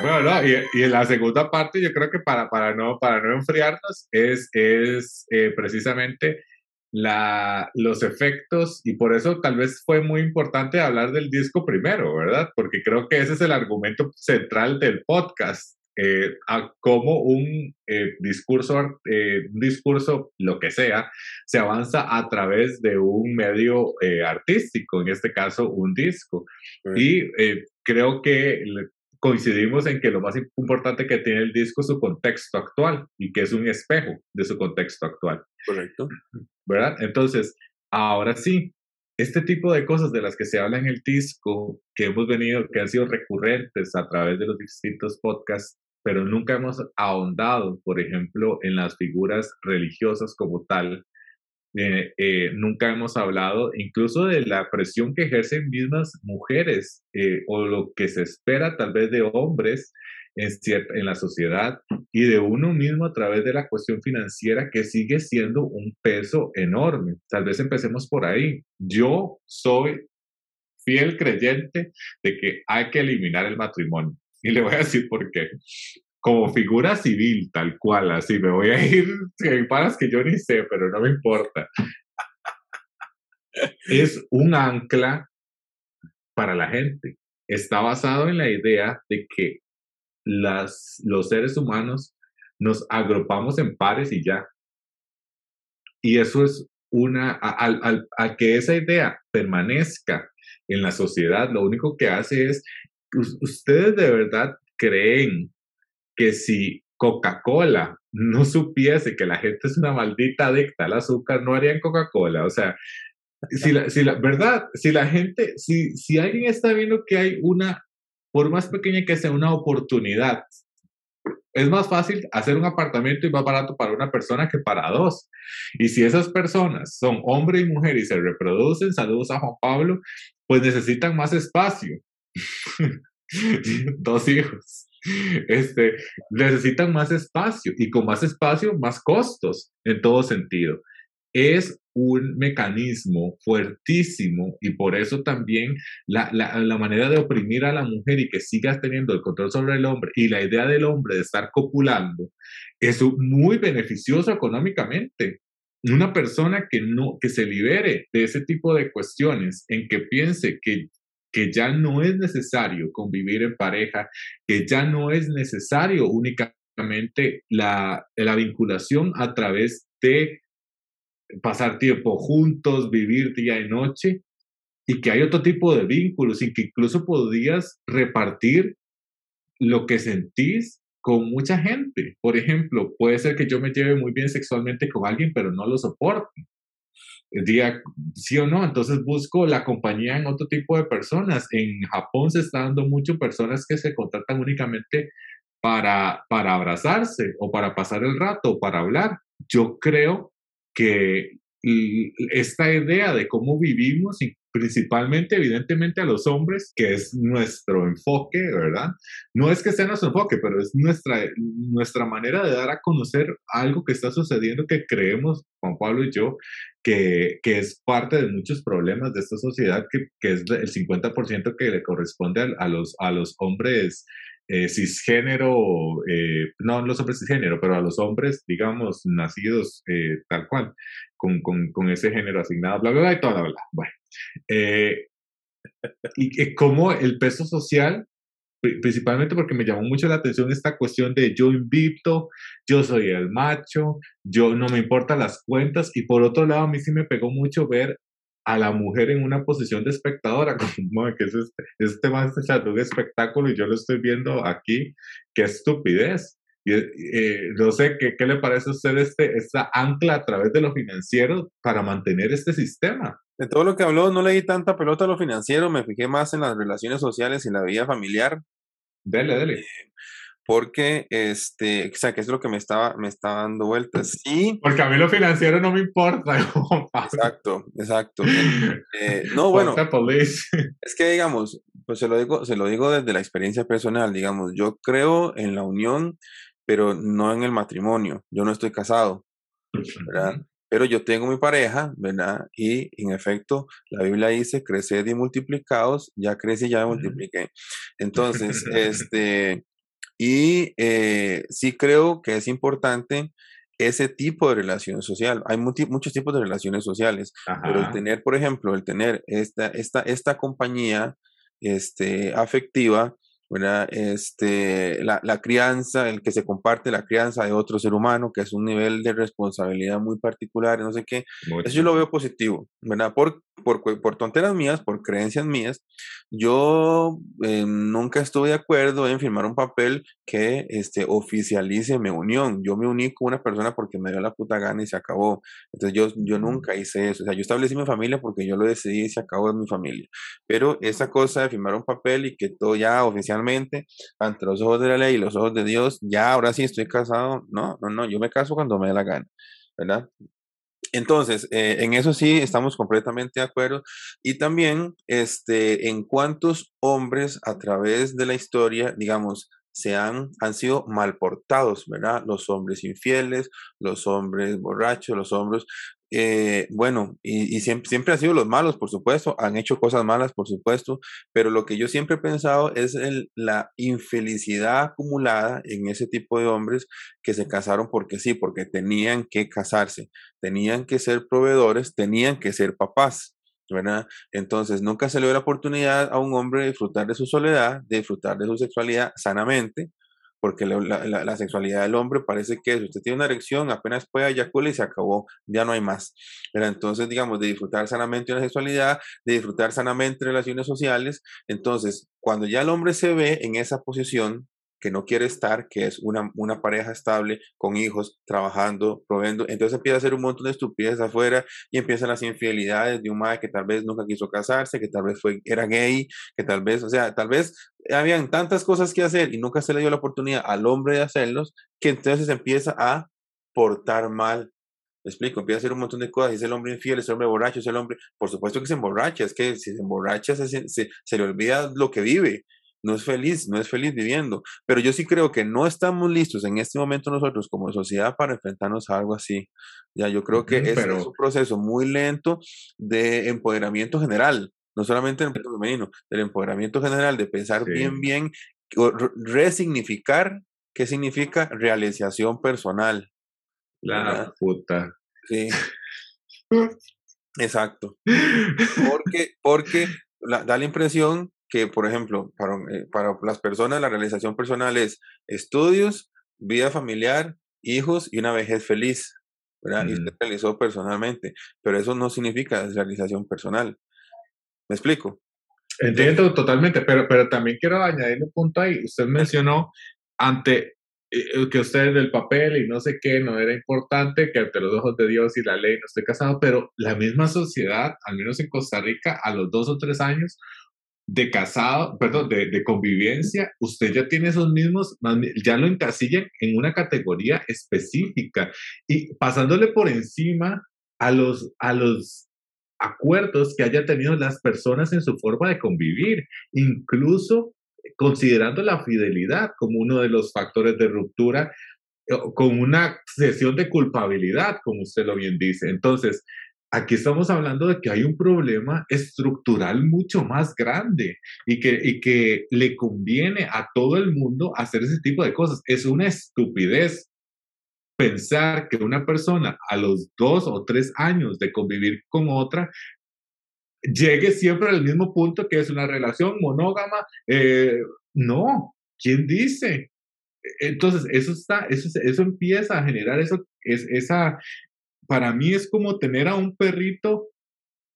Bueno, y, y, en la segunda parte yo creo que para, para, no, para no enfriarnos es, es eh, precisamente la, los efectos y por eso tal vez fue muy importante hablar del disco primero, ¿verdad? Porque creo que ese es el argumento central del podcast. Eh, a cómo un eh, discurso, eh, un discurso, lo que sea, se avanza a través de un medio artístico, en este caso un disco. Y creo que coincidimos en que lo más importante que tiene el disco es su contexto actual y que es un espejo de su contexto actual. Correcto. ¿Verdad? Entonces, ahora sí, este tipo de cosas de las que se habla en el disco, que hemos venido, que han sido recurrentes a través de los distintos podcasts, pero nunca hemos ahondado, por ejemplo, en las figuras religiosas como tal. Eh, eh, nunca hemos hablado incluso de la presión que ejercen mismas mujeres eh, o lo que se espera tal vez de hombres en, en la sociedad y de uno mismo a través de la cuestión financiera que sigue siendo un peso enorme. Tal vez empecemos por ahí. Yo soy fiel creyente de que hay que eliminar el matrimonio. Y le voy a decir por qué. Como figura civil, tal cual, así me voy a ir, hay paras que yo ni sé, pero no me importa. Es un ancla para la gente. Está basado en la idea de que las, los seres humanos nos agrupamos en pares y ya. Y eso es una, al, al, que esa idea permanezca en la sociedad, lo único que hace es ¿Ustedes de verdad creen que si Coca-Cola no supiese que la gente es una maldita adicta al azúcar, no harían Coca-Cola? O sea, si la, si la verdad, si la gente, si, si alguien está viendo que hay una, por más pequeña que sea una oportunidad, es más fácil hacer un apartamento y más barato para una persona que para dos. Y si esas personas son hombre y mujer y se reproducen, saludos a Juan Pablo, pues necesitan más espacio. Dos hijos. Este, necesitan más espacio y con más espacio, más costos en todo sentido. Es un mecanismo fuertísimo y por eso también la, la, la, manera de oprimir a la mujer y que sigas teniendo el control sobre el hombre y la idea del hombre de estar copulando es muy beneficioso económicamente. Una persona que no que se libere de ese tipo de cuestiones en que piense que que ya no es necesario convivir en pareja, que ya no es necesario únicamente la, la vinculación a través de pasar tiempo juntos, vivir día y noche, y que hay otro tipo de vínculos y que incluso podías repartir lo que sentís con mucha gente. Por ejemplo, puede ser que yo me lleve muy bien sexualmente con alguien, pero no lo soporte diga sí o no, entonces busco la compañía en otro tipo de personas. En Japón se está dando mucho personas que se contratan únicamente para, para abrazarse o para pasar el rato o para hablar. Yo creo que esta idea de cómo vivimos y principalmente, evidentemente, a los hombres, que es nuestro enfoque, ¿verdad? No es que sea nuestro enfoque, pero es nuestra, nuestra manera de dar a conocer algo que está sucediendo que creemos, Juan Pablo y yo, que, que es parte de muchos problemas de esta sociedad, que, que es el 50% que le corresponde a, los, a los hombres eh, cisgénero, eh, no los hombres cisgénero, pero a los hombres, digamos, nacidos eh, tal cual, con, con, con, ese género asignado, bla, bla, bla, y toda la bla. Bueno, eh, y como el peso social, principalmente porque me llamó mucho la atención esta cuestión de yo invito, yo soy el macho, yo no me importan las cuentas, y por otro lado a mí sí me pegó mucho ver a la mujer en una posición de espectadora, como que es este, este más de un espectáculo y yo lo estoy viendo aquí, qué estupidez. Y, eh, no sé ¿qué, qué le parece a usted este, esta ancla a través de lo financiero para mantener este sistema. De todo lo que habló, no leí tanta pelota a lo financiero, me fijé más en las relaciones sociales y la vida familiar. Dele, dele. Eh, porque, este, o sea, que es lo que me estaba, me estaba dando vueltas. Sí. Porque a mí lo financiero no me importa. exacto, exacto. Eh, no, bueno. Es que, digamos, pues se lo digo, se lo digo desde la experiencia personal, digamos, yo creo en la unión, pero no en el matrimonio. Yo no estoy casado, ¿verdad? Pero yo tengo mi pareja, ¿verdad? Y en efecto, la Biblia dice, creced y multiplicados, ya crecí y ya me multipliqué. Entonces, este, Y eh, sí creo que es importante ese tipo de relación social. Hay muchos tipos de relaciones sociales, pero el tener, por ejemplo, el tener esta, esta, esta compañía este, afectiva, este, la, la, crianza, el que se comparte la crianza de otro ser humano, que es un nivel de responsabilidad muy particular, no sé qué, eso yo lo veo positivo, ¿verdad? Por, por, por tonteras mías, por creencias mías, yo eh, nunca estuve de acuerdo en firmar un papel que este, oficialice mi unión. Yo me uní con una persona porque me dio la puta gana y se acabó. Entonces yo, yo nunca hice eso. O sea, yo establecí mi familia porque yo lo decidí y se acabó en mi familia. Pero esa cosa de firmar un papel y que todo ya oficialmente, ante los ojos de la ley y los ojos de Dios, ya ahora sí estoy casado. No, no, no, yo me caso cuando me dé la gana. ¿verdad? Entonces, eh, en eso sí estamos completamente de acuerdo. Y también, este, en cuántos hombres a través de la historia, digamos, se han, han sido mal portados, ¿verdad? Los hombres infieles, los hombres borrachos, los hombres, eh, bueno, y, siempre, han sido los malos, por supuesto, han hecho cosas malas, por supuesto, pero lo que yo siempre he pensado es la infelicidad acumulada en ese tipo de hombres que se casaron porque sí, porque tenían que casarse, tenían que ser proveedores, tenían que ser papás. ¿verdad? Entonces, nunca se le dio la oportunidad a un hombre de disfrutar de su soledad, de disfrutar de su sexualidad sanamente, porque la, sexualidad del hombre parece que si usted tiene una erección, apenas puede eyacular y se acabó, ya no hay más. Pero entonces, digamos, de disfrutar sanamente una sexualidad, de disfrutar sanamente relaciones sociales, entonces, cuando ya el hombre se ve en esa posición, que no quiere estar, que es una, una pareja estable, con hijos, trabajando, proveyendo. Entonces empieza a hacer un montón de estupideces afuera y empiezan las infidelidades de un madre que tal vez nunca quiso casarse, que tal vez fue, era gay, que tal vez, o sea, tal vez habían tantas cosas que hacer y nunca se le dio la oportunidad al hombre de hacerlos, que entonces empieza a portar mal. Me explico, empieza a hacer un montón de cosas, es el hombre infiel, es el hombre borracho, es el hombre, por supuesto que se emborracha, es que si se emborracha se, se, se le olvida lo que vive, no es feliz, no es feliz viviendo. Pero yo sí creo que no estamos listos en este momento nosotros como sociedad para enfrentarnos a algo así. Ya, yo creo que es, un proceso muy lento de empoderamiento general, no solamente del femenino, del empoderamiento general, de pensar bien, bien, resignificar qué significa realización personal. La puta. Sí. Exacto. Porque, porque da la impresión que, por ejemplo, para, eh, para las personas la realización personal es estudios, vida familiar, hijos y una vejez feliz. ¿verdad? Y usted realizó personalmente, pero eso no significa realización personal. ¿Me explico? Entiendo totalmente, pero, pero también quiero añadir un punto ahí. Usted mencionó ante eh, que usted del papel y no sé qué no era importante, que ante los ojos de Dios y la ley no esté casado, pero la misma sociedad, al menos en Costa Rica, a los dos o tres años, de casado, perdón, de, convivencia, usted ya tiene esos mismos, ya lo encasillan en una categoría específica y pasándole por encima a los, a los acuerdos que haya tenido las personas en su forma de convivir, incluso considerando la fidelidad como uno de los factores de ruptura, con una sesión de culpabilidad, como usted lo bien dice. Entonces, aquí estamos hablando de que hay un problema estructural mucho más grande y que, y que le conviene a todo el mundo hacer ese tipo de cosas. Es una estupidez pensar que una persona a los dos o tres años de convivir con otra llegue siempre al mismo punto que es una relación monógama. Eh, no, ¿quién dice? Entonces, eso, está, eso, eso empieza a generar eso, es, esa, para mí es como tener a un perrito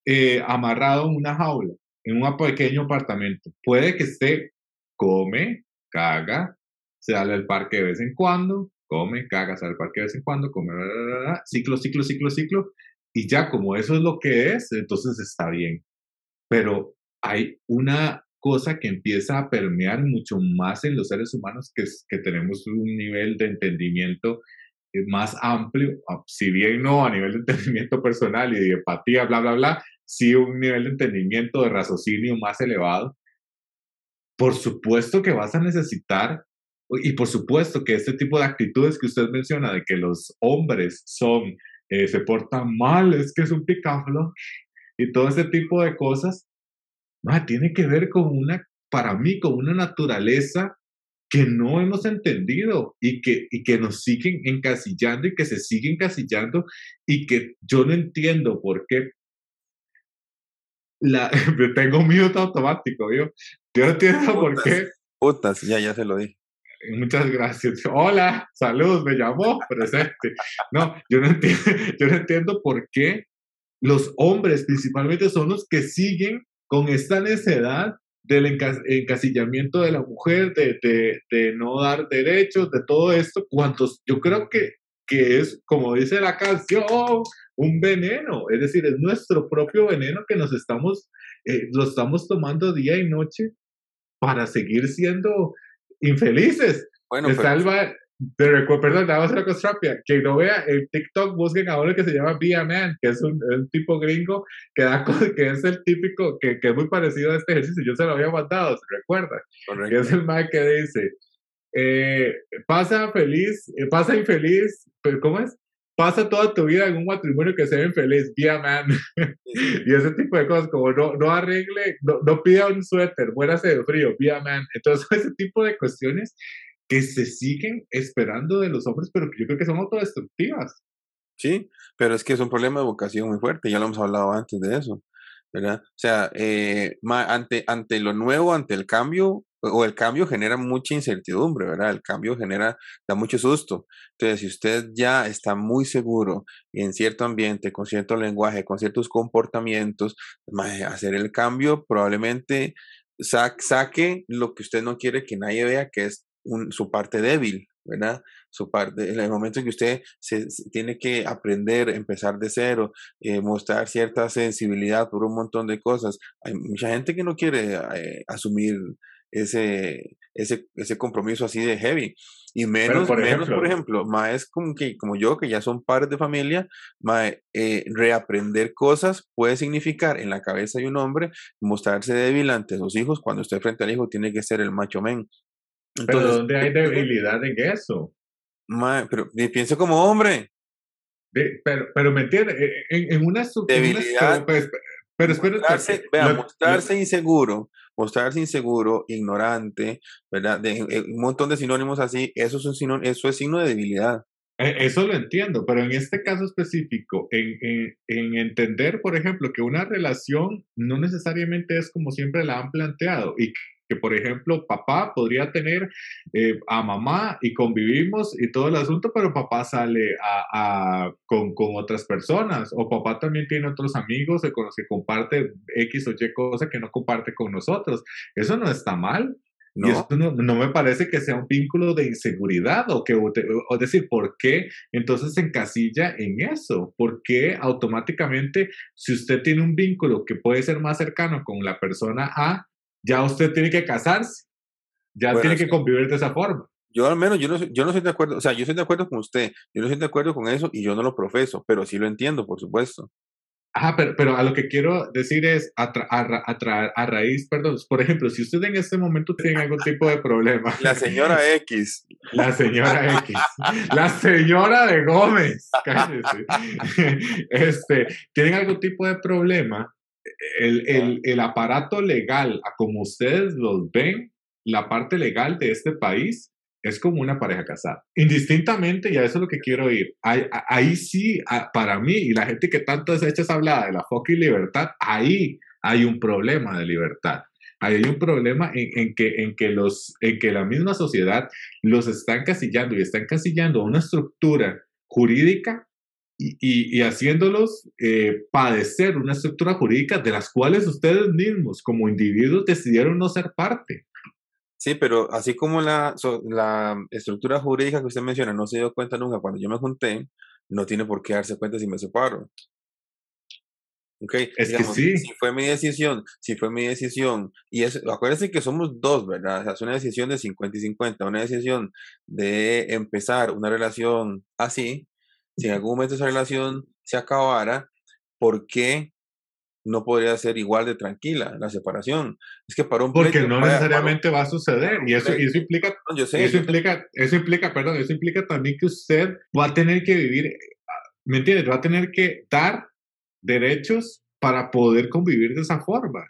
eh, amarrado en una jaula, en un pequeño apartamento. Puede que esté, come, caga, sale al parque de vez en cuando, come, caga, sale al parque de vez en cuando, come, ciclo, ciclo, ciclo, ciclo, y ya como eso es lo que es, entonces está bien. Pero hay una cosa que empieza a permear mucho más en los seres humanos, que, es, que tenemos un nivel de entendimiento más amplio, si bien no a nivel de entendimiento personal y de empatía, bla, bla, bla, sí un nivel de entendimiento, de raciocinio más elevado, por supuesto que vas a necesitar, y por supuesto que este tipo de actitudes que usted menciona, de que los hombres son, eh, se portan mal, es que es un picaflo, y todo ese tipo de cosas, tiene que ver con una, para mí, con una naturaleza que no hemos entendido y que, y que nos siguen encasillando y que se siguen encasillando y que yo no entiendo por qué. La, tengo un automático, yo. Yo no entiendo por qué. Putas, ya, ya se lo dije. Muchas gracias. Hola, saludos, me llamó, presente. No, yo no entiendo, yo no entiendo por qué los hombres principalmente son los que siguen con esta necedad del encasillamiento de la mujer, de, de, de, no dar derechos, de todo esto, cuantos yo creo que, que es, como dice la canción, un veneno, es decir, es nuestro propio veneno que nos estamos, eh, lo estamos tomando día y noche para seguir siendo infelices. Bueno, salva, te recuerdo, perdón, vamos a hacer una cosa. Quien no vea el TikTok, busquen a uno que se llama Be a Man, que es un, tipo gringo que, da, que es el típico, que, que, es muy parecido a este ejercicio. Yo se lo había mandado, ¿se recuerda? Que es el man que dice, eh, pasa feliz, eh, pasa infeliz, pero ¿cómo es? Pasa toda tu vida en un matrimonio que se ve infeliz, be a man. y ese tipo de cosas, como no, no arregle, no, no pida un suéter, muérase de frío, be a man. Entonces, ese tipo de cuestiones que se siguen esperando de los hombres, pero que yo creo que son autodestructivas. Sí, pero es que es un problema de vocación muy fuerte, ya lo hemos hablado antes de eso, ¿verdad? O sea, eh, ante, ante lo nuevo, ante el cambio, o el cambio genera mucha incertidumbre, ¿verdad? El cambio genera, da mucho susto. Entonces, si usted ya está muy seguro en cierto ambiente, con cierto lenguaje, con ciertos comportamientos, hacer el cambio probablemente saque lo que usted no quiere que nadie vea, que es su parte débil, ¿verdad? Su parte, en el momento en que usted se, tiene que aprender, empezar de cero, eh, mostrar cierta sensibilidad por un montón de cosas. Hay mucha gente que no quiere eh, asumir ese, ese, ese compromiso así de heavy. Y menos, por menos, ejemplo, por ejemplo, más como, que, como yo, que ya son padres de familia, más, eh, reaprender cosas puede significar en la cabeza de un hombre mostrarse débil ante sus hijos cuando usted frente al hijo tiene que ser el macho men. Pero ¿dónde hay debilidad en eso? pero piense como hombre. pero, pero me entiende, en, en una debilidad. Pues, pero espero mostrarse, vea, mostrarse inseguro, mostrarse inseguro, ignorante, ¿verdad? De, un montón de sinónimos así, eso es, un eso es signo de debilidad. E, eso lo entiendo, pero en este caso específico, en, en, en, entender, por ejemplo, que una relación no necesariamente es como siempre la han planteado y que por ejemplo papá podría tener eh, a mamá y convivimos y todo el asunto, pero papá sale a, con, con, otras personas o papá también tiene otros amigos con los que comparte X o Y cosa que no comparte con nosotros. Eso no está mal. No. Y eso no, no, me parece que sea un vínculo de inseguridad o que, o decir, ¿por qué entonces se encasilla en eso? ¿Por qué automáticamente, si usted tiene un vínculo que puede ser más cercano con la persona A, ya usted tiene que casarse, ya tiene que convivir de esa forma. Yo al menos, yo no, yo no estoy de acuerdo, o sea, yo estoy de acuerdo con usted, yo no estoy de acuerdo con eso y yo no lo profeso, pero sí lo entiendo, por supuesto. Ajá, pero, pero a lo que quiero decir es, a, a, a, raíz, perdón, por ejemplo, si usted en este momento tiene algún tipo de problema. La señora X. La señora X. La señora de Gómez. Cállese. Este, tienen algún tipo de problema, el, el, el, aparato legal, a como ustedes los ven, la parte legal de este país es como una pareja casada. Indistintamente, y a eso es lo que quiero ir, ahí, ahí sí, para mí, y la gente que tanto es hecha habla de la fucking libertad, ahí hay un problema de libertad. Ahí hay un problema en, en, que, en, que los, en que la misma sociedad los está encasillando y está encasillando una estructura jurídica y, y, haciéndolos eh, padecer una estructura jurídica de las cuales ustedes mismos como individuos decidieron no ser parte. Sí, pero así como la, la estructura jurídica que usted menciona no se dio cuenta nunca cuando yo me junté, no tiene por qué darse cuenta si me separo. Okay, es que sí. Si fue mi decisión, si fue mi decisión, y es, acuérdense que somos dos, ¿verdad? O sea, es una decisión de 50 y 50, una decisión de empezar una relación así, si en algún momento esa relación se acabara, ¿por qué no podría ser igual de tranquila la separación? Es que para un Porque no necesariamente va a suceder. Y eso, eso implica, eso, implica, eso implica, perdón, eso implica también que usted va a tener que vivir, ¿me entiendes? Va a tener que dar derechos para poder convivir de esa forma.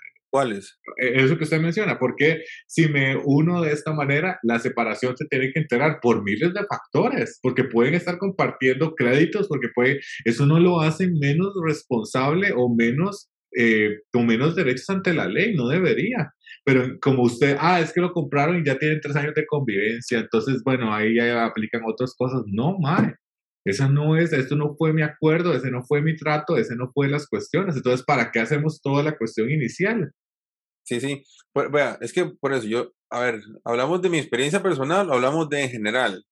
E, eso que usted menciona, porque si me uno de esta manera, la separación se tiene que enterar por miles de factores, porque pueden estar compartiendo créditos, porque puede, eso no lo hace menos responsable o menos, eh, menos derechos ante la ley, no debería. Pero como usted, ah, es que lo compraron y ya tienen tres años de convivencia, entonces, bueno, ahí ya aplican otras cosas. No, mae. Esa no es, esto no fue mi acuerdo, ese no fue mi trato, ese no fue las cuestiones. Entonces, ¿para qué hacemos toda la cuestión inicial? Sí, sí. Pues, vea, es que por eso yo, a ver, ¿hablamos de mi experiencia personal hablamos de en general?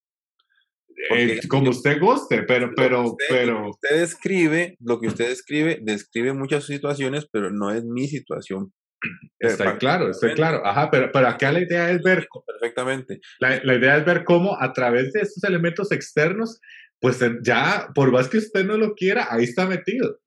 Eh, como usted guste, pero, pero, pero. usted describe, lo que usted describe, describe muchas situaciones, pero no es mi situación. Está claro, está claro. Ajá, pero, pero acá la idea es ver. Perfectamente. La, la idea es ver cómo a través de estos elementos externos, pues ya, por más que usted no lo quiera, ahí está metido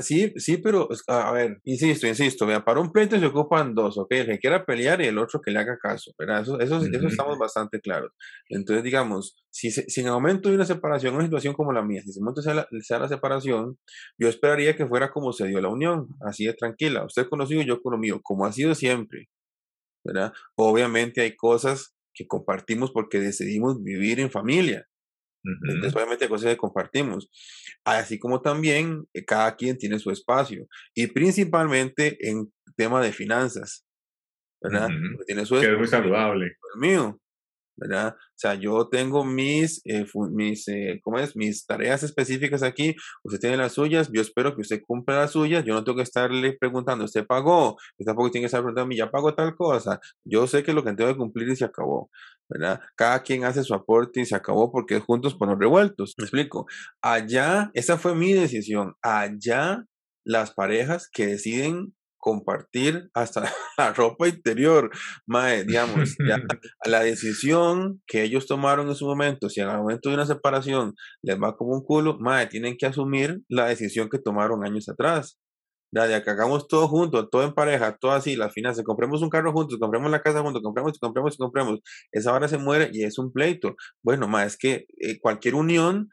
sí, sí, pero a ver, insisto, insisto, vea, para un pleito se ocupan dos, ¿ok? El que quiera pelear y el otro que le haga caso, ¿verdad? Eso, eso, eso estamos bastante claros. Entonces, digamos, si, si en el momento de una separación, una situación como la mía, si en momento sea la, sea la separación, yo esperaría que fuera como se dio la unión, así de tranquila. Usted conocido, yo con lo mío, como ha sido siempre, ¿verdad? Obviamente hay cosas que compartimos porque decidimos vivir en familia. Entonces, obviamente, cosas que compartimos. Así como también eh, cada quien tiene su espacio. Y principalmente en tema de finanzas. ¿Verdad? tiene su que es muy saludable. El mío. ¿Verdad? O sea, yo tengo mis, eh, mis, eh, ¿cómo es? Mis tareas específicas aquí, usted tiene las suyas, yo espero que usted cumpla las suyas, yo no tengo que estarle preguntando, ¿usted pagó? Usted tampoco tiene que estar preguntando, ¿ya pagó tal cosa? Yo sé que lo que tengo que cumplir y se acabó, ¿verdad? Cada quien hace su aporte y se acabó porque juntos por los revueltos, ¿me explico? Allá, esa fue mi decisión, allá las parejas que deciden compartir hasta la ropa interior, mae, digamos, ya, la decisión que ellos tomaron en su momento, si en el momento de una separación les va como un culo, mae, tienen que asumir la decisión que tomaron años atrás. Ya, que hagamos todo juntos, todo en pareja, todo así, las finanzas, compremos un carro juntos, compremos la casa juntos, compremos y compremos y compremos, esa hora se muere y es un pleito. Bueno, más es que eh, cualquier unión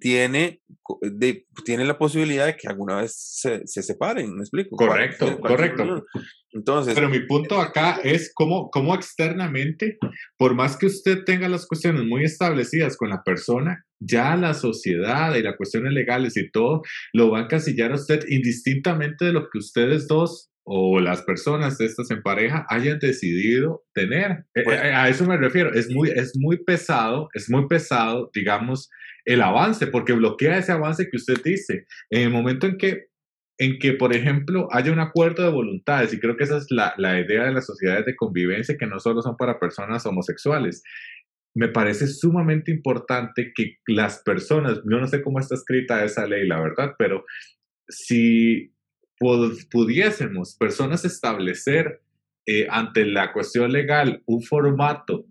tiene, de, tiene la posibilidad de que alguna vez se, se separen, ¿me explico? Correcto, correcto. Entonces, pero mi punto acá es cómo, cómo externamente, por más que usted tenga las cuestiones muy establecidas con la persona, ya la sociedad y las cuestiones legales y todo lo van a casillar a usted indistintamente de lo que ustedes dos o las personas estas en pareja hayan decidido tener. Eh, eh, a eso me refiero. Es muy, es muy pesado, es muy pesado, digamos, el avance, porque bloquea ese avance que usted dice. En el momento en que, en que por ejemplo, haya un acuerdo de voluntades, y creo que esa es la, la idea de las sociedades de convivencia, que no solo son para personas homosexuales, me parece sumamente importante que las personas, yo no sé cómo está escrita esa ley, la verdad, pero si pudiésemos personas establecer eh, ante la cuestión legal un formato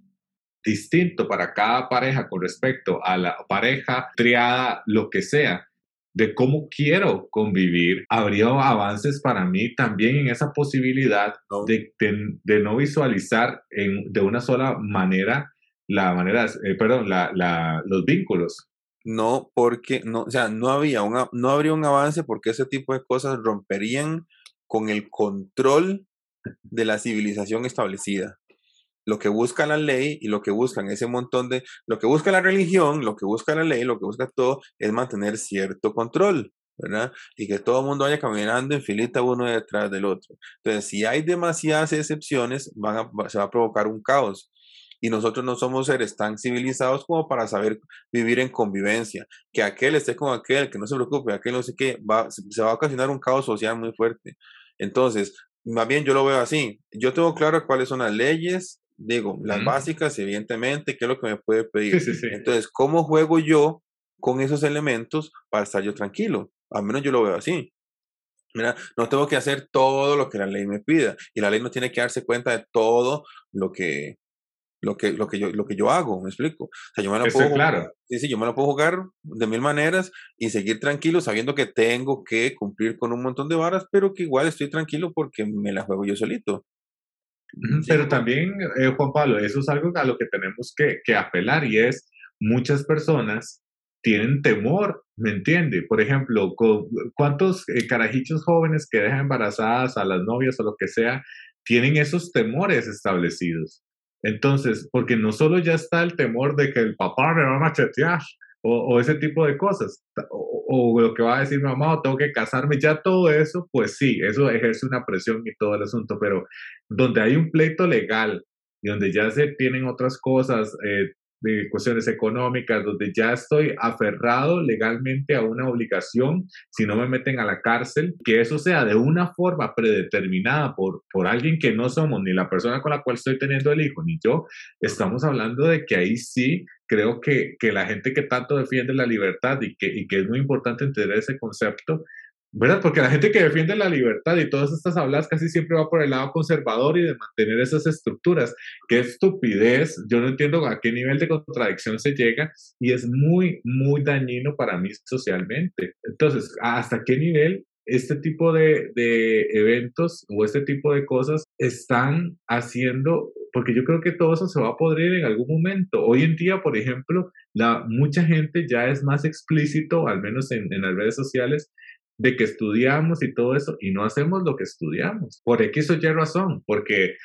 distinto para cada pareja con respecto a la pareja, triada, lo que sea, de cómo quiero convivir, habría avances para mí también en esa posibilidad de, de, no visualizar en, de una sola manera la manera, eh, perdón, la, la, los vínculos. No, porque no, o sea, no había una, no habría un avance porque ese tipo de cosas romperían con el control de la civilización establecida lo que busca la ley y lo que buscan ese montón de, lo que busca la religión, lo que busca la ley, lo que busca todo es mantener cierto control, ¿verdad? Y que todo el mundo vaya caminando en filita uno detrás del otro. Entonces, si hay demasiadas excepciones, van se va a provocar un caos. Y nosotros no somos seres tan civilizados como para saber vivir en convivencia. Que aquel esté con aquel, que no se preocupe, aquel no sé qué, va, se va a ocasionar un caos social muy fuerte. Entonces, más bien yo lo veo así. Yo tengo claro cuáles son las leyes, Digo, las básicas, evidentemente, ¿qué es lo que me puede pedir? Entonces, ¿cómo juego yo con esos elementos para estar yo tranquilo? Al menos yo lo veo así. Mira, no tengo que hacer todo lo que la ley me pida y la ley no tiene que darse cuenta de todo lo que lo que lo que yo lo que yo hago, me explico. O sea, yo me lo puedo claro. sí, sí, yo me lo puedo jugar de mil maneras y seguir tranquilo sabiendo que tengo que cumplir con un montón de varas, pero que igual estoy tranquilo porque me la juego yo solito. Pero también, eh, Juan Pablo, eso es algo a lo que tenemos que, que, apelar y es muchas personas tienen temor, ¿me entiende? Por ejemplo, ¿cuántos eh, carajichos jóvenes que dejan embarazadas a las novias o lo que sea, tienen esos temores establecidos? Entonces, porque no solo ya está el temor de que el papá me va a machetear o, ese tipo de cosas, o, lo que va a decir mamá, o tengo que casarme, ya todo eso, pues sí, eso ejerce una presión y todo el asunto, pero donde hay un pleito legal y donde ya se tienen otras cosas, eh, de cuestiones económicas, donde ya estoy aferrado legalmente a una obligación, si no me meten a la cárcel, que eso sea de una forma predeterminada por, por alguien que no somos ni la persona con la cual estoy teniendo el hijo, ni yo, estamos hablando de que ahí sí creo que, que la gente que tanto defiende la libertad y que, y que es muy importante entender ese concepto, ¿verdad? Porque la gente que defiende la libertad y todas estas hablas casi siempre va por el lado conservador y de mantener esas estructuras. Qué estupidez, yo no entiendo a qué nivel de contradicción se llega y es muy, muy dañino para mí socialmente. Entonces, ¿hasta qué nivel este tipo de, de eventos o este tipo de cosas están haciendo porque yo creo que todo eso se va a podrir en algún momento. Hoy en día, por ejemplo, la, mucha gente ya es más explícito, al menos en, en las redes sociales, de que estudiamos y todo eso y no hacemos lo que estudiamos. Por X o Y razón, porque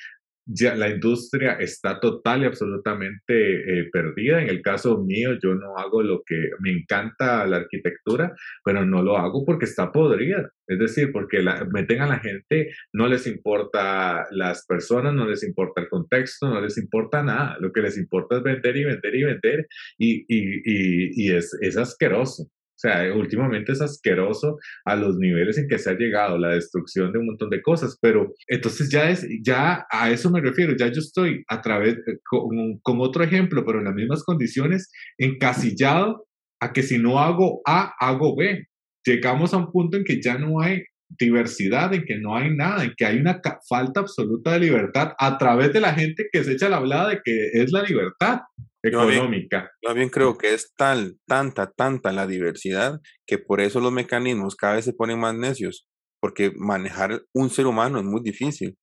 ya la industria está total y absolutamente eh, perdida. En el caso mío, yo no hago lo que me encanta la arquitectura, pero no lo hago porque está podrida. Es decir, porque la, meten a la gente, no les importa las personas, no les importa el contexto, no les importa nada. Lo que les importa es vender y vender y vender y, y, y, y es, es asqueroso. O sea, últimamente es asqueroso a los niveles en que se ha llegado la destrucción de un montón de cosas, pero entonces ya es, ya a eso me refiero, ya yo estoy a través, con, con otro ejemplo, pero en las mismas condiciones, encasillado a que si no hago A, hago B. Llegamos a un punto en que ya no hay diversidad, en que no hay nada, en que hay una falta absoluta de libertad a través de la gente que se echa la hablada de que es la libertad económica. Yo bien, creo que es tal, tanta, tanta la diversidad que por eso los mecanismos cada vez se ponen más necios, porque manejar un ser humano es muy difícil.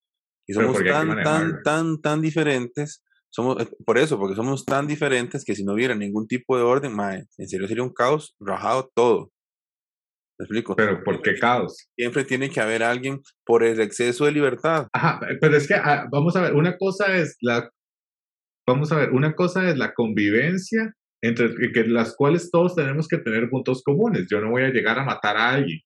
Y somos tan, tan, tan, tan diferentes. Somos, eh, por eso, porque somos tan diferentes que si no hubiera ningún tipo de orden, en serio sería un caos, rajado todo. ¿Me explico? Pero ¿por qué caos? Siempre tiene que haber alguien por el exceso de libertad. Ajá, pero es que ah, vamos a ver, una cosa es la vamos a ver, una cosa es la convivencia entre que las cuales todos tenemos que tener puntos comunes. Yo no voy a llegar a matar a alguien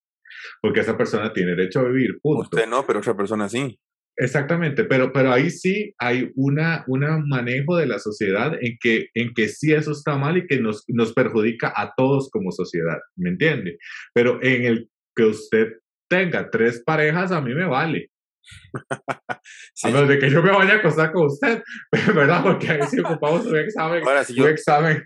porque esa persona tiene derecho a vivir, punto. Usted no, pero otra persona sí. Exactamente, pero, pero ahí sí hay una, una manejo de la sociedad en que, en que sí eso está mal y que nos, nos perjudica a todos como sociedad, ¿me entiende? Pero en el que usted tenga tres parejas, a mí me vale. A menos de que yo me vaya a acostar con usted, ¿verdad? Porque ahí sí ocupamos un examen. Ahora, si yo... Un examen.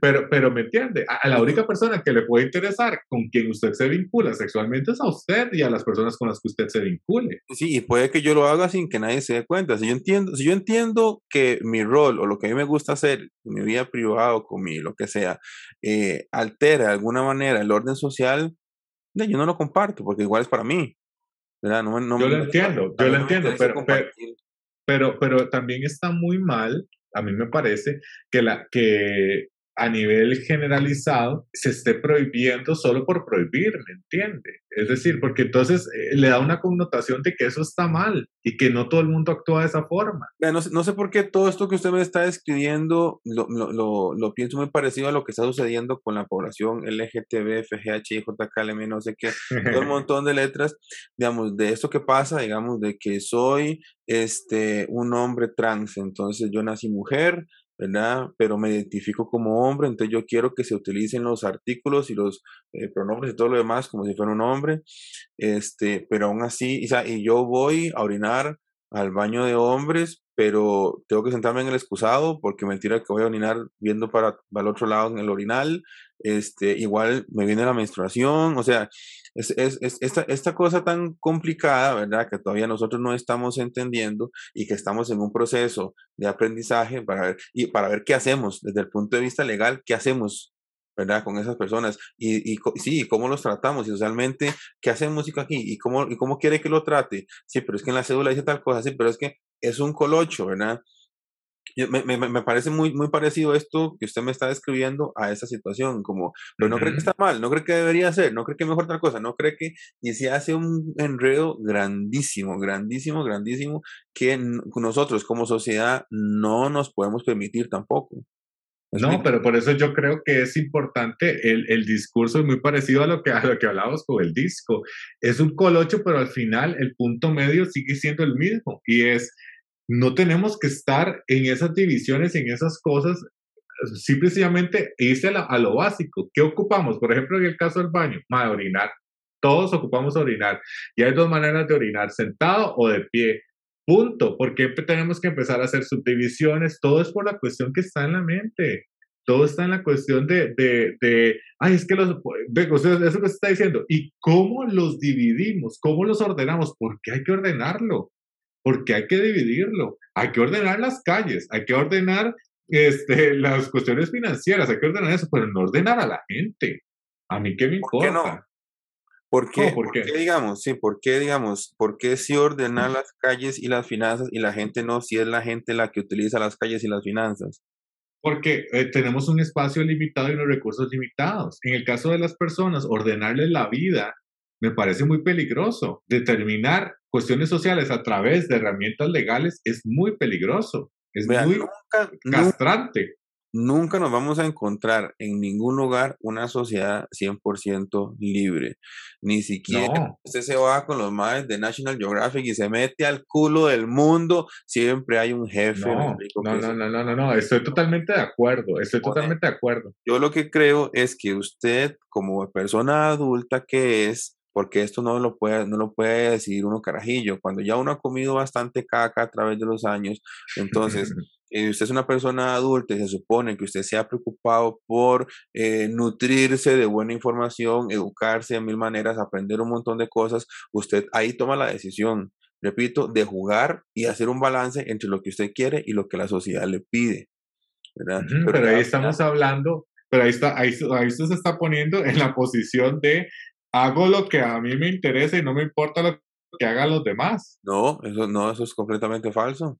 Pero, pero me entiende, a, la única persona que le puede interesar con quien usted se vincula sexualmente es a usted y a las personas con las que usted se vincule. Sí, y puede que yo lo haga sin que nadie se dé cuenta. Si yo entiendo, si yo entiendo que mi rol o lo que a mí me gusta hacer, mi vida privada o con mi, lo que sea, eh, altera de alguna manera el orden social, yo no lo comparto porque igual es para mí yo lo entiendo, yo lo entiendo, pero, pero, pero, también está muy mal, a mí me parece, que, la, que a nivel generalizado se esté prohibiendo solo por prohibir, ¿me entiende? Es decir, porque entonces eh, le da una connotación de que eso está mal y que no todo el mundo actúa de esa forma. No, no sé por qué todo esto que usted me está describiendo lo, lo, lo, pienso muy parecido a lo que está sucediendo con la población LGTB, FGH, JKLM, no sé qué, todo un montón de letras, digamos, de esto que pasa, digamos, de que soy este, un hombre trans, entonces yo nací mujer, Pero me identifico como hombre, entonces yo quiero que se utilicen los artículos y los eh, pronombres y todo lo demás como si fuera un hombre, este, pero aún así, y yo voy a orinar al baño de hombres, pero tengo que sentarme en el excusado porque mentira que voy a orinar viendo para, para el otro lado en el orinal, este, igual me viene la menstruación, o sea, es, es, es, esta, esta cosa tan complicada, ¿verdad? Que todavía nosotros no estamos entendiendo y que estamos en un proceso de aprendizaje para ver, y para ver qué hacemos desde el punto de vista legal, qué hacemos, ¿verdad? Con esas personas. Y, y sí, cómo los tratamos y socialmente, ¿qué hacemos aquí? ¿Y cómo, ¿Y cómo quiere que lo trate? Sí, pero es que en la cédula dice tal cosa, sí, pero es que es un colocho, ¿verdad? Me, me, me, parece muy, muy parecido esto que usted me está describiendo a esa situación, como, pero no cree que está mal, no cree que debería ser, no cree que mejor tal cosa, no cree que, y se hace un enredo grandísimo, grandísimo, grandísimo, que nosotros como sociedad no nos podemos permitir tampoco. No, pero por eso yo creo que es importante el, el discurso, es muy parecido a lo, que, a lo que hablábamos con el disco. Es un colocho, pero al final el punto medio sigue siendo el mismo y es, no tenemos que estar en esas divisiones, en esas cosas, simplemente irse a, lo básico. ¿Qué ocupamos? Por ejemplo, en el caso del baño, más orinar. Todos ocupamos orinar. Y hay dos maneras de orinar, sentado o de pie. Punto. ¿Por qué tenemos que empezar a hacer subdivisiones? Todo es por la cuestión que está en la mente. Todo está en la cuestión de, de, de ay, es que los, eso que se está diciendo. ¿Y cómo los dividimos? ¿Cómo los ordenamos? ¿Por qué hay que ordenarlo? Porque hay que dividirlo. Hay que ordenar las calles, hay que ordenar este, las cuestiones financieras, hay que ordenar eso, pero no ordenar a la gente. A mí qué me importa. ¿Por qué? ¿Por, qué? digamos, sí, por qué, digamos, por qué si ordenar las calles y las finanzas y la gente no, si es la gente la que utiliza las calles y las finanzas? Porque eh, tenemos un espacio limitado y unos recursos limitados. En el caso de las personas, ordenarles la vida me parece muy peligroso. Determinar cuestiones sociales a través de herramientas legales es muy peligroso. Es muy castrante nunca nos vamos a encontrar en ningún lugar una sociedad 100% libre. Ni siquiera usted se va con los madres de National Geographic y se mete al culo del mundo, siempre hay un jefe. No, no, no, no, no, no, estoy totalmente de acuerdo, estoy totalmente de acuerdo. Yo lo que creo es que usted, como persona adulta que es, porque esto no lo puede, no lo puede decidir uno carajillo. Cuando ya uno ha comido bastante caca a través de los años, entonces eh, usted es una persona adulta y se supone que usted se ha preocupado por eh, nutrirse de buena información, educarse de mil maneras, aprender un montón de cosas, usted ahí toma la decisión, repito, de jugar y hacer un balance entre lo que usted quiere y lo que la sociedad le pide. pero, ahí estamos hablando, pero ahí, está, ahí, ahí usted se está poniendo en la posición de hago lo que a mí me interesa y no me importa lo que hagan los demás. No, eso no, eso es completamente falso.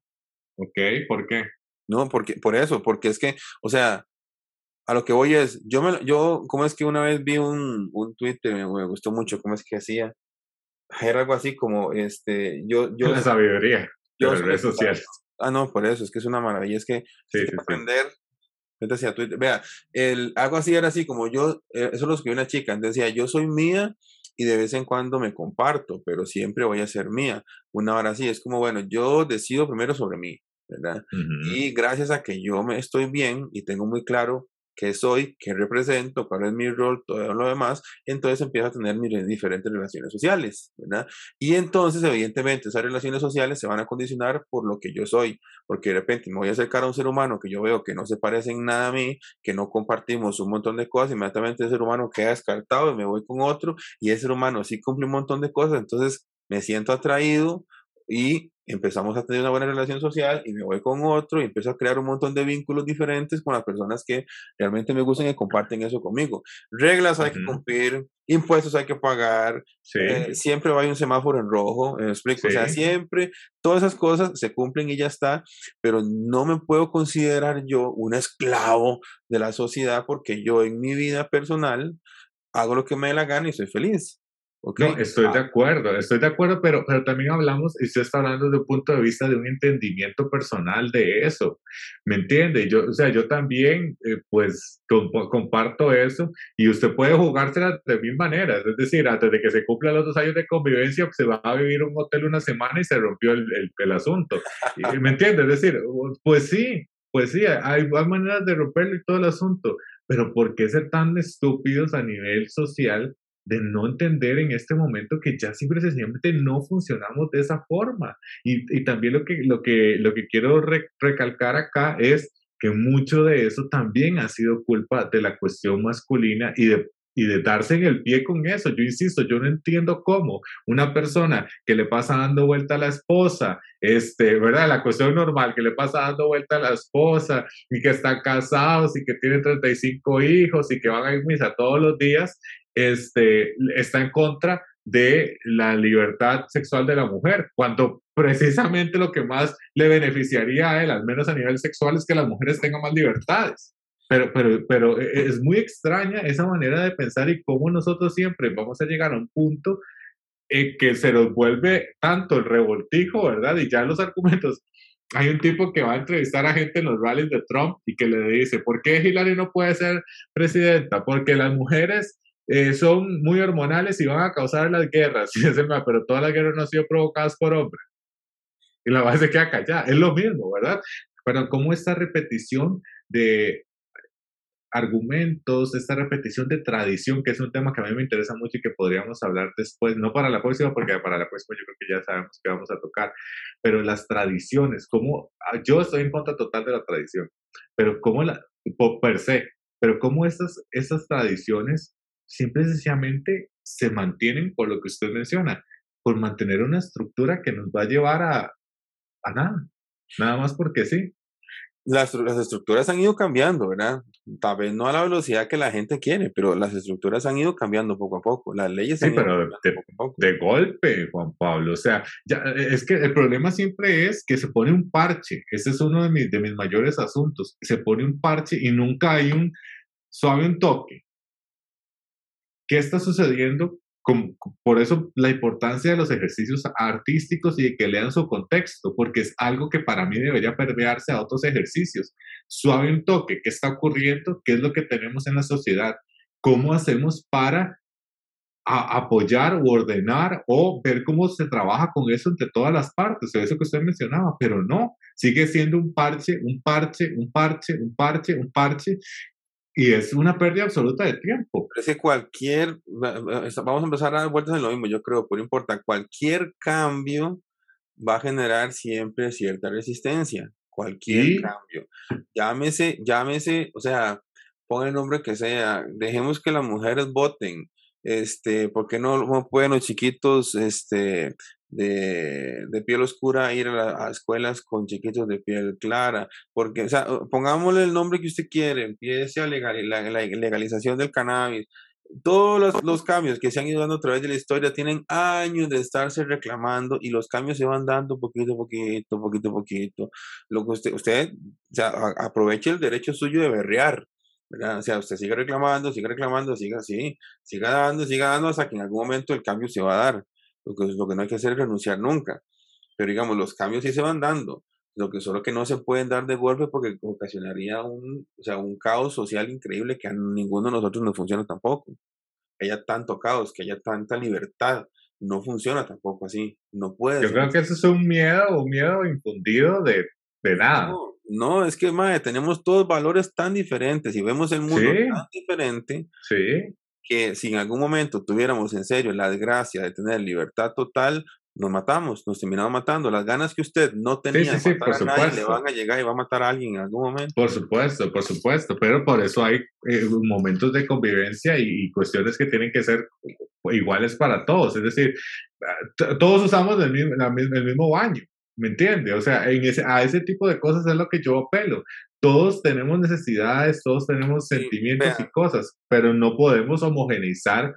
Ok, ¿por qué? No, porque, por eso, porque es que, o sea, a lo que voy es, yo me, yo, ¿cómo es que una vez vi un, un tweet que me, gustó mucho, ¿cómo es que hacía? Era algo así como, este, yo, yo. La sabiduría yo, de redes sociales. Ah, no, por eso, es que es una maravilla, es que sí, sí, aprender, decía Twitter, vea, el, algo así era así como yo, eh, eso lo escribió una chica, decía, yo soy mía y de vez en cuando me comparto, pero siempre voy a ser mía. Una hora así, es como, bueno, yo decido primero sobre mí, ¿verdad? Y gracias a que yo me estoy bien y tengo muy claro qué soy, qué represento, cuál es mi rol, todo lo demás, entonces empiezo a tener mis diferentes relaciones sociales, ¿verdad? Y entonces, evidentemente, esas relaciones sociales se van a condicionar por lo que yo soy, porque de repente me voy a acercar a un ser humano que yo veo que no se parece en nada a mí, que no compartimos un montón de cosas, inmediatamente ese ser humano queda descartado y me voy con otro, y ese ser humano sí cumple un montón de cosas, entonces me siento atraído y empezamos a tener una buena relación social y me voy con otro y empiezo a crear un montón de vínculos diferentes con las personas que realmente me gustan y comparten eso conmigo. Reglas hay que cumplir, impuestos hay que pagar, eh, siempre va a un semáforo en rojo, me explico, o sea, siempre todas esas cosas se cumplen y ya está, pero no me puedo considerar yo un esclavo de la sociedad porque yo en mi vida personal hago lo que me dé la gana y soy feliz. No, estoy de ah. acuerdo, estoy de acuerdo, pero, pero también hablamos, y usted está hablando desde un punto de vista de un entendimiento personal de eso, ¿me entiende? Yo, o sea, yo también, eh, pues, comparto eso, y usted puede jugársela de mil maneras, es decir, antes de que se cumplan los dos años de convivencia, pues, se va a vivir un hotel una semana y se rompió el, el, asunto, ¿me entiende? Es decir, pues sí, pues sí, hay, hay maneras de romperlo y todo el asunto, pero ¿por qué ser tan estúpidos a nivel social de no entender en este momento que ya simple sencillamente no funcionamos de esa forma. Y, y también lo que, lo que, lo que quiero recalcar acá es que mucho de eso también ha sido culpa de la cuestión masculina y de y de darse en el pie con eso. Yo insisto, yo no entiendo cómo una persona que le pasa dando vuelta a la esposa, este, ¿verdad? La cuestión normal, que le pasa dando vuelta a la esposa y que están casados y que tienen 35 hijos y que van a ir misa todos los días, este, está en contra de la libertad sexual de la mujer, cuando precisamente lo que más le beneficiaría a él, al menos a nivel sexual, es que las mujeres tengan más libertades. Pero, pero, pero e, e, es muy extraña esa manera de pensar y cómo nosotros siempre vamos a llegar a un punto en que se nos vuelve tanto el revoltijo, ¿verdad? Y ya los argumentos. Hay un tipo que va a entrevistar a gente en los rallies de Trump y que le dice, ¿por qué Hillary no puede ser presidenta? Porque las mujeres eh, son muy hormonales y van a causar las guerras. Y es el más, pero todas las guerras no han sido provocadas por hombres. Y la base queda callada. Es lo mismo, ¿verdad? Pero como esta repetición de argumentos, esta repetición de tradición, que es un tema que a mí me interesa mucho y que podríamos hablar después, no para la próxima, porque para la próxima yo creo que ya sabemos que vamos a tocar, pero las tradiciones, como ah, yo estoy en contra total de la tradición, pero como la, per se, pero cómo estas, estas tradiciones simple y sencillamente se mantienen por lo que usted menciona, por mantener una estructura que nos va a llevar a, a nada, nada más porque sí. Las, las, estructuras han ido cambiando, ¿verdad? Tal vez no a la velocidad que la gente quiere, pero las estructuras han ido cambiando poco a poco. Las leyes sí, pero de, golpe, Juan Pablo. O sea, ya, es que el problema siempre es que se pone un parche. Ese es uno de mis, de mis mayores asuntos. Se pone un parche y nunca hay un suave un toque. ¿Qué está sucediendo? por eso la importancia de los ejercicios artísticos y de que lean su contexto, porque es algo que para mí debería permearse a otros ejercicios. Suave un toque, ¿qué está ocurriendo? ¿Qué es lo que tenemos en la sociedad? ¿Cómo hacemos para apoyar o ordenar o ver cómo se trabaja con eso entre todas las partes, eso que usted mencionaba, pero no, sigue siendo un parche, un parche, un parche, un parche, un parche, y es una pérdida absoluta de tiempo. Pero es que cualquier, vamos a empezar a dar vueltas en lo mismo, yo creo, por importa, cualquier cambio va a generar siempre cierta resistencia, cualquier cambio. Llámese, llámese, o sea, pon el nombre que sea, dejemos que las mujeres voten, este, ¿por qué no, pueden los chiquitos, este, de, de, piel oscura ir a, a, escuelas con chiquitos de piel clara, porque, o sea, pongámosle el nombre que usted quiere, empiece a legal, la, la, legalización del cannabis, todos los, los, cambios que se han ido dando a través de la historia tienen años de estarse reclamando y los cambios se van dando poquito a poquito, poquito a poquito. Lo que usted, usted o aproveche el derecho suyo de berrear, ¿verdad? O sea, usted sigue reclamando, sigue reclamando, siga así, siga dando, siga dando hasta que en algún momento el cambio se va a dar. Lo que, lo que no hay que hacer es renunciar nunca. Pero digamos, los cambios sí se van dando. Lo que solo que no se pueden dar de golpe porque ocasionaría un, o sea, un caos social increíble que a ninguno de nosotros nos funciona tampoco. Que haya tanto caos, que haya tanta libertad, no funciona tampoco así. No puede. Yo creo que eso es un miedo, un miedo infundido de, de nada. No, es que, madre, tenemos todos valores tan diferentes y vemos el mundo tan diferente. Sí que si en algún momento tuviéramos en serio la desgracia de tener libertad total, nos matamos, nos terminamos matando. Las ganas que usted no tenía de matar a nadie le van a llegar y va a matar a alguien en algún momento. Por supuesto, por supuesto, pero por eso hay eh, momentos de convivencia y, cuestiones que tienen que ser iguales para todos. Es decir, todos usamos el mismo, el mismo baño. ¿Me entiende? O sea, en ese, a ese tipo de cosas es lo que yo apelo todos tenemos necesidades, todos tenemos sentimientos y cosas, pero no podemos homogeneizar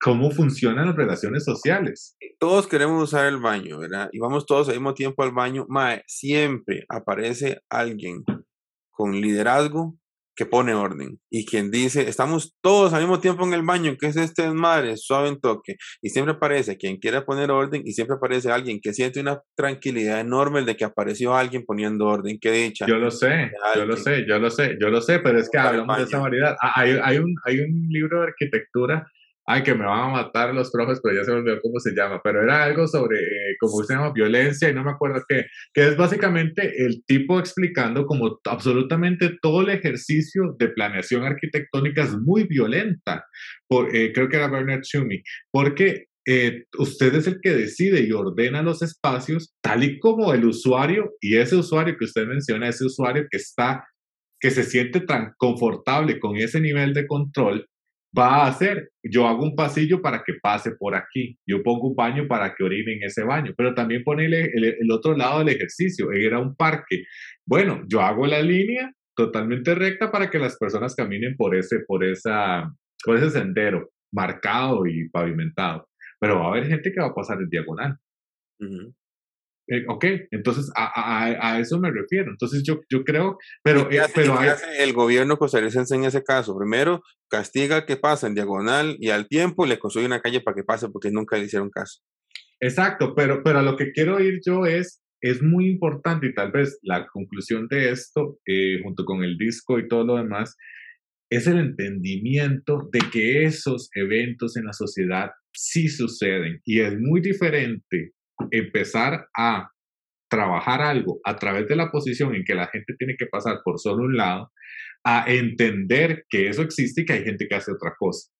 cómo funcionan las relaciones sociales. Todos queremos usar el baño, ¿verdad? Y vamos todos al mismo tiempo al baño. Mae, siempre aparece alguien con liderazgo que pone orden. Y quien dice, estamos todos al mismo tiempo en el baño, que es este madre, suave en toque, y siempre aparece quien quiera poner orden y siempre aparece alguien que siente una tranquilidad enorme de que apareció alguien poniendo orden, qué dicha. Yo lo sé, yo lo sé, yo lo sé, yo lo sé, pero es que hablamos de esa variedad. Ah, hay, hay, un, hay un libro de arquitectura ay, que me van a matar los profes, pero ya se me olvidó cómo se llama, pero era algo sobre, eh, como se llama, violencia y no me acuerdo qué, que es básicamente el tipo explicando como absolutamente todo el ejercicio de planeación arquitectónica es muy violenta, por, eh, creo que era Bernard Schumi, porque eh, usted es el que decide y ordena los espacios tal y como el usuario, y ese usuario que usted menciona, ese usuario que está, que se siente tan confortable con ese nivel de control, va a hacer. Yo hago un pasillo para que pase por aquí. Yo pongo un baño para que orine en ese baño. Pero también pone el, otro lado del ejercicio. Era un parque. Bueno, yo hago la línea totalmente recta para que las personas caminen por ese, por esa, por ese sendero marcado y pavimentado. pero va a haber gente que va a pasar en diagonal. Eh, ok, entonces a, eso me refiero. Entonces yo, yo creo, pero, eh, pero el gobierno costarricense en ese caso. Primero, castiga que pasa en diagonal y al tiempo le construye una calle para que pase porque nunca le hicieron caso. Exacto, pero, pero a lo que quiero ir yo es, es muy importante y tal vez la conclusión de esto, eh, junto con el disco y todo lo demás, es el entendimiento de que esos eventos en la sociedad sí suceden y es muy diferente empezar a trabajar algo a través de la posición en que la gente tiene que pasar por solo un lado, a entender que eso existe y que hay gente que hace otra cosa.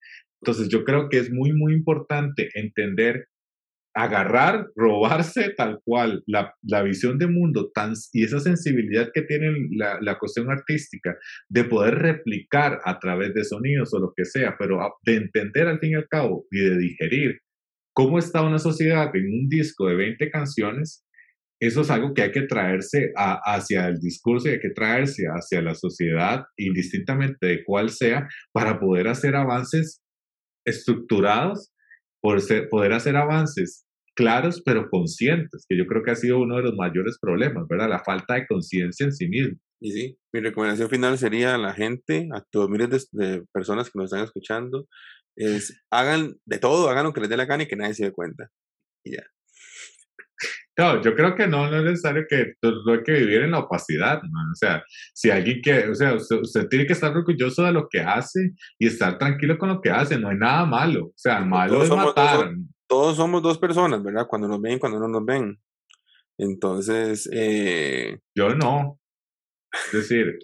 Entonces yo creo que es muy, muy importante entender, agarrar, robarse tal cual la, la visión de mundo tan, y esa sensibilidad que tiene la, la, cuestión artística de poder replicar a través de sonidos o lo que sea, pero de entender al fin y al cabo y de digerir cómo está una sociedad en un disco de 20 canciones, eso es algo que hay que traerse hacia el discurso y hay que traerse hacia la sociedad, indistintamente de cuál sea, para poder hacer avances estructurados, poder hacer avances claros pero conscientes, que yo creo que ha sido uno de los mayores problemas, ¿verdad? La falta de conciencia en sí mismo. Y sí, mi recomendación final sería a la gente, a todos miles de, personas que nos están escuchando, es hagan de todo, hagan lo que les dé la gana y que nadie se dé cuenta. Y ya. No, yo creo que no, no es necesario que no hay que vivir en la opacidad, O sea, si alguien que, o sea, usted, tiene que estar orgulloso de lo que hace y estar tranquilo con lo que hace, no hay nada malo. O sea, malo es matar. todos somos dos personas, ¿verdad? Cuando nos ven, cuando no nos ven. Entonces, eh... yo no. Es decir,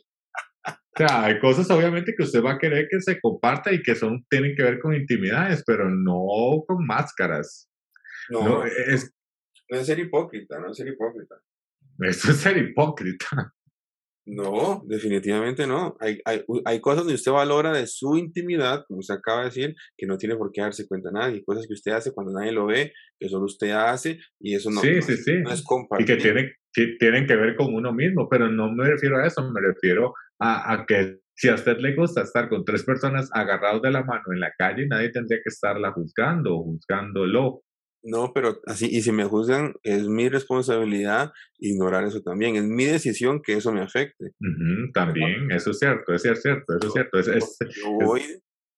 o sea, hay cosas obviamente que usted va a querer que se comparta y que son, tienen que ver con intimidades, pero no con máscaras. No, es, no es ser hipócrita, no es ser hipócrita. Eso es ser hipócrita. No, definitivamente no. Hay, hay, hay cosas donde usted valora de su intimidad, como usted acaba de decir, que no tiene por qué darse cuenta nadie. Hay cosas que usted hace cuando nadie lo ve, que solo usted hace, y eso no, sí, sí, sí. es compartir. Y que que tienen que ver con uno mismo, pero no me refiero a eso, me refiero a, que si a usted le gusta estar con tres personas agarrados de la mano en la calle, nadie tendría que estarla juzgando o juzgándolo. No, pero así, y si me juzgan, es mi responsabilidad ignorar eso también. Es mi decisión que eso me afecte. también, eso es cierto, eso es cierto, eso es cierto. Es, voy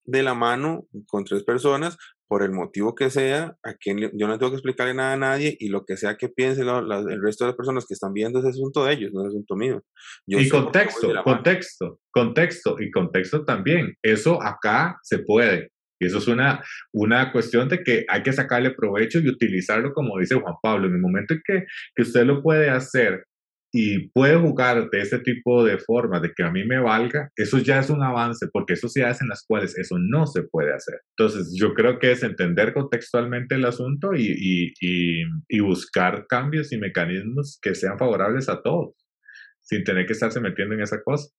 de la mano con tres personas, por el motivo que sea, a quien yo no tengo que explicarle nada a nadie y lo que sea que piense el resto de las personas que están viendo es asunto de ellos, no es asunto mío. y contexto, contexto, contexto y contexto también. Eso acá se puede. Y eso es una, una cuestión de que hay que sacarle provecho y utilizarlo como dice Juan Pablo. En el momento en que, que usted lo puede hacer y puede jugar de ese tipo de forma, de que a mí me valga, eso ya es un avance, porque hay sociedades en las cuales eso no se puede hacer. Entonces, yo creo que es entender contextualmente el asunto y, y, y, buscar cambios y mecanismos que sean favorables a todos, sin tener que estarse metiendo en esa cosa.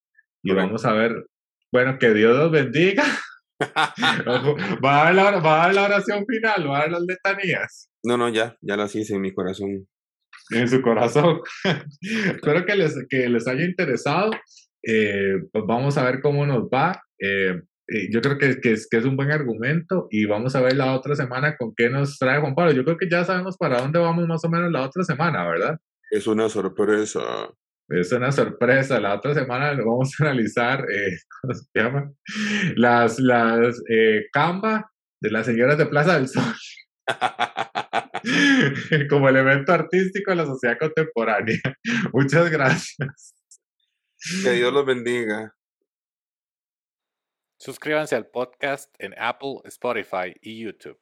Y vamos a ver, bueno, que Dios los bendiga. va, a dar la, va a la oración final, va a dar las letanías. No, no, ya, ya las hice en mi corazón en su corazón. Espero que les, que les haya interesado. Eh, pues vamos a ver cómo nos va. Eh, eh, yo creo que, que, es, que es un buen argumento y vamos a ver la otra semana con qué nos trae Juan Pablo. Yo creo que ya sabemos para dónde vamos más o menos la otra semana, ¿verdad? Es una sorpresa. Es una sorpresa. La otra semana lo vamos a analizar, ¿cómo se llama? Las, las Canva de las señoras de Plaza del Sol. como elemento artístico de la sociedad contemporánea. Muchas gracias. Que Dios los bendiga. Suscríbanse al podcast en Apple, Spotify y YouTube.